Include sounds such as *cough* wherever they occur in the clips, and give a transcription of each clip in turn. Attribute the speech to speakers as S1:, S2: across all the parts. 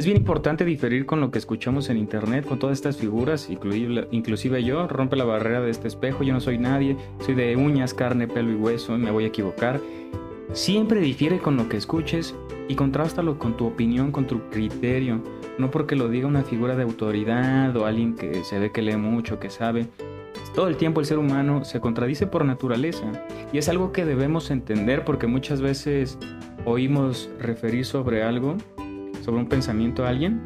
S1: Es bien importante diferir con lo que escuchamos en internet, con todas estas figuras, inclusive, yo, rompe la barrera de este espejo, yo no soy nadie, soy de uñas, carne, pelo y hueso, y me voy a equivocar. Siempre difiere con lo que escuches y contrástalo con tu opinión, con tu criterio, no porque lo diga una figura de autoridad o alguien que se ve que lee mucho, que sabe. Todo el tiempo el ser humano se contradice por naturaleza y es algo que debemos entender porque muchas veces oímos referir sobre algo sobre un pensamiento a alguien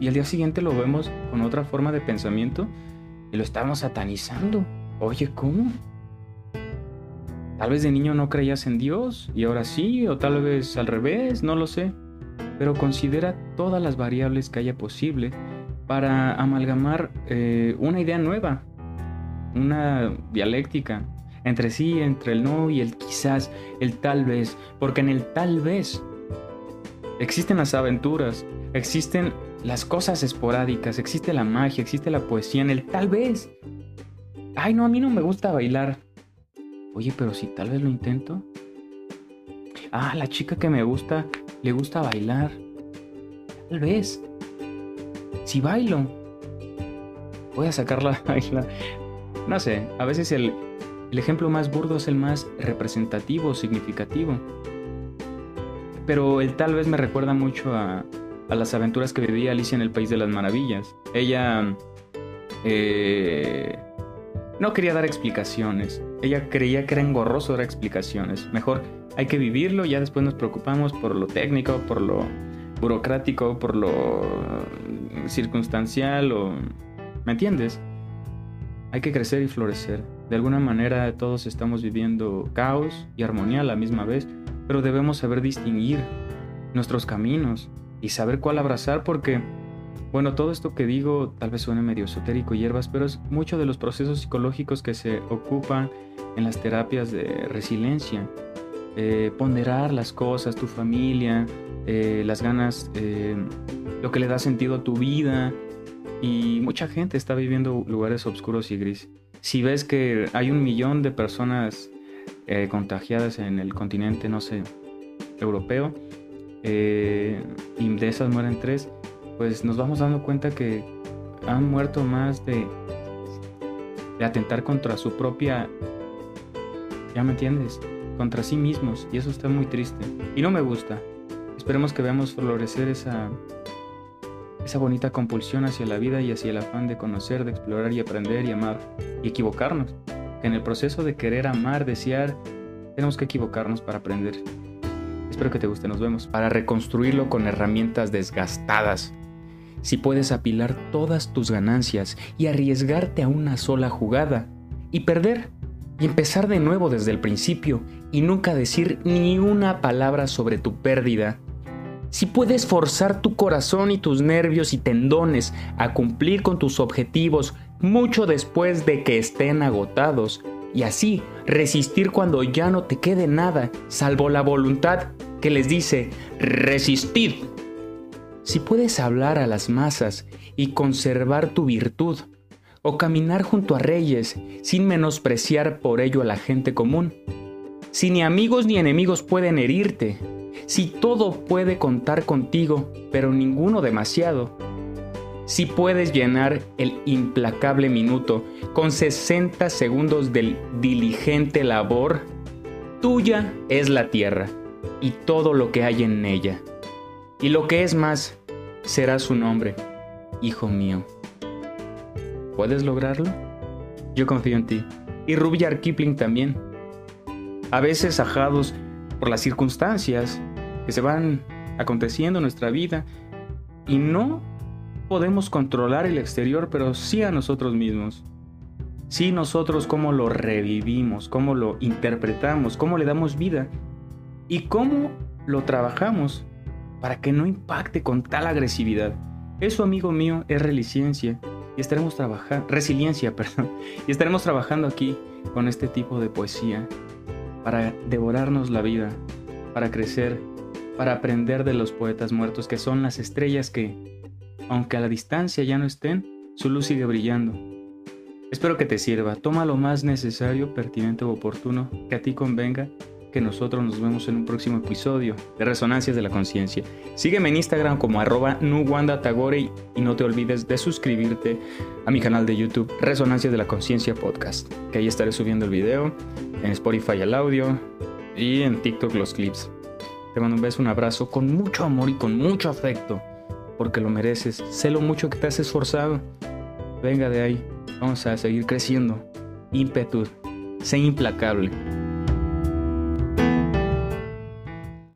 S1: y al día siguiente lo vemos con otra forma de pensamiento y lo estamos satanizando. Oye, ¿cómo? Tal vez de niño no creías en Dios y ahora sí, o tal vez al revés, no lo sé. Pero considera todas las variables que haya posible para amalgamar eh, una idea nueva, una dialéctica entre sí, entre el no y el quizás, el tal vez, porque en el tal vez Existen las aventuras, existen las cosas esporádicas, existe la magia, existe la poesía en el tal vez. Ay, no, a mí no me gusta bailar. Oye, pero si tal vez lo intento. Ah, la chica que me gusta le gusta bailar. Tal vez. Si bailo, voy a sacarla a bailar. No sé, a veces el, el ejemplo más burdo es el más representativo, significativo pero el tal vez me recuerda mucho a, las aventuras que vivía Alicia en el País de las Maravillas. Ella eh, no quería dar explicaciones. Ella creía que era engorroso dar explicaciones. Mejor hay que vivirlo, ya después nos preocupamos por lo técnico, por lo burocrático, por lo circunstancial o... ¿Me entiendes? Hay que crecer y florecer. De alguna manera todos estamos viviendo caos y armonía a la misma vez pero debemos saber distinguir nuestros caminos y saber cuál abrazar porque, bueno, todo esto que digo tal vez suene medio esotérico y hierbas, pero es mucho de los procesos psicológicos que se ocupan en las terapias de resiliencia. Eh, ponderar las cosas, tu familia, eh, las ganas, eh, lo que le da sentido a tu vida. Y mucha gente está viviendo lugares oscuros y gris. Si ves que hay un millón de personas eh, contagiadas en el continente, no sé, europeo, eh, y de esas mueren tres, pues nos vamos dando cuenta que han muerto más de, de atentar contra su propia, ya me entiendes, contra sí mismos, y eso está muy triste, y no me gusta. Esperemos que veamos florecer esa, esa bonita compulsión hacia la vida y hacia el afán de conocer, de explorar y aprender y amar y equivocarnos que en el proceso de querer amar, desear, tenemos que equivocarnos para aprender. Espero que te guste, nos vemos. Para reconstruirlo con herramientas desgastadas. Si puedes apilar todas tus ganancias y arriesgarte a una sola jugada y perder y empezar de nuevo desde el principio y nunca decir ni una palabra sobre tu pérdida. Si puedes forzar tu corazón y tus nervios y tendones a cumplir con tus objetivos mucho después de que estén agotados, y así resistir cuando ya no te quede nada, salvo la voluntad que les dice, resistid. Si puedes hablar a las masas y conservar tu virtud, o caminar junto a reyes sin menospreciar por ello a la gente común, si ni amigos ni enemigos pueden herirte, si todo puede contar contigo, pero ninguno demasiado, si puedes llenar el implacable minuto con 60 segundos del diligente labor, tuya es la tierra y todo lo que hay en ella. Y lo que es más, será su nombre, hijo mío. ¿Puedes lograrlo? Yo confío en ti. Y Rudyard Kipling también. A veces ajados por las circunstancias que se van aconteciendo en nuestra vida y no podemos controlar el exterior, pero sí a nosotros mismos. Sí nosotros cómo lo revivimos, cómo lo interpretamos, cómo le damos vida y cómo lo trabajamos para que no impacte con tal agresividad. Eso, amigo mío, es resiliencia y estaremos trabajando, resiliencia, *laughs* perdón, y estaremos trabajando aquí con este tipo de poesía para devorarnos la vida, para crecer, para aprender de los poetas muertos que son las estrellas que aunque a la distancia ya no estén, su luz sigue brillando. Espero que te sirva, toma lo más necesario, pertinente o oportuno que a ti convenga que nosotros nos vemos en un próximo episodio de Resonancias de la Conciencia. Sígueme en Instagram como arroba nuwandatagore y no te olvides de suscribirte a mi canal de YouTube Resonancias de la Conciencia Podcast, que ahí estaré subiendo el video, en Spotify el audio y en TikTok los clips. Te mando un beso, un abrazo con mucho amor y con mucho afecto, porque lo mereces. Sé lo mucho que te has esforzado. Venga de ahí, vamos a seguir creciendo. Ímpetu, sé implacable.